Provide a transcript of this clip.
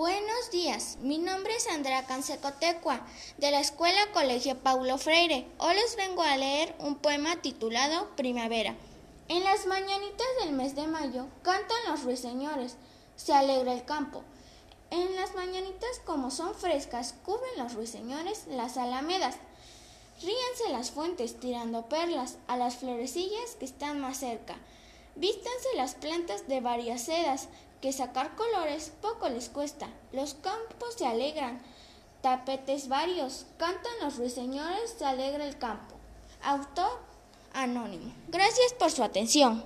Buenos días, mi nombre es Andrea Cansecotecua, de la Escuela Colegio Paulo Freire. Hoy les vengo a leer un poema titulado Primavera. En las mañanitas del mes de mayo cantan los ruiseñores, se alegra el campo. En las mañanitas, como son frescas, cubren los ruiseñores las alamedas. Ríense las fuentes tirando perlas a las florecillas que están más cerca. Vístanse las plantas de varias sedas, que sacar colores poco les cuesta. Los campos se alegran, tapetes varios, cantan los ruiseñores, se alegra el campo. Autor anónimo. Gracias por su atención.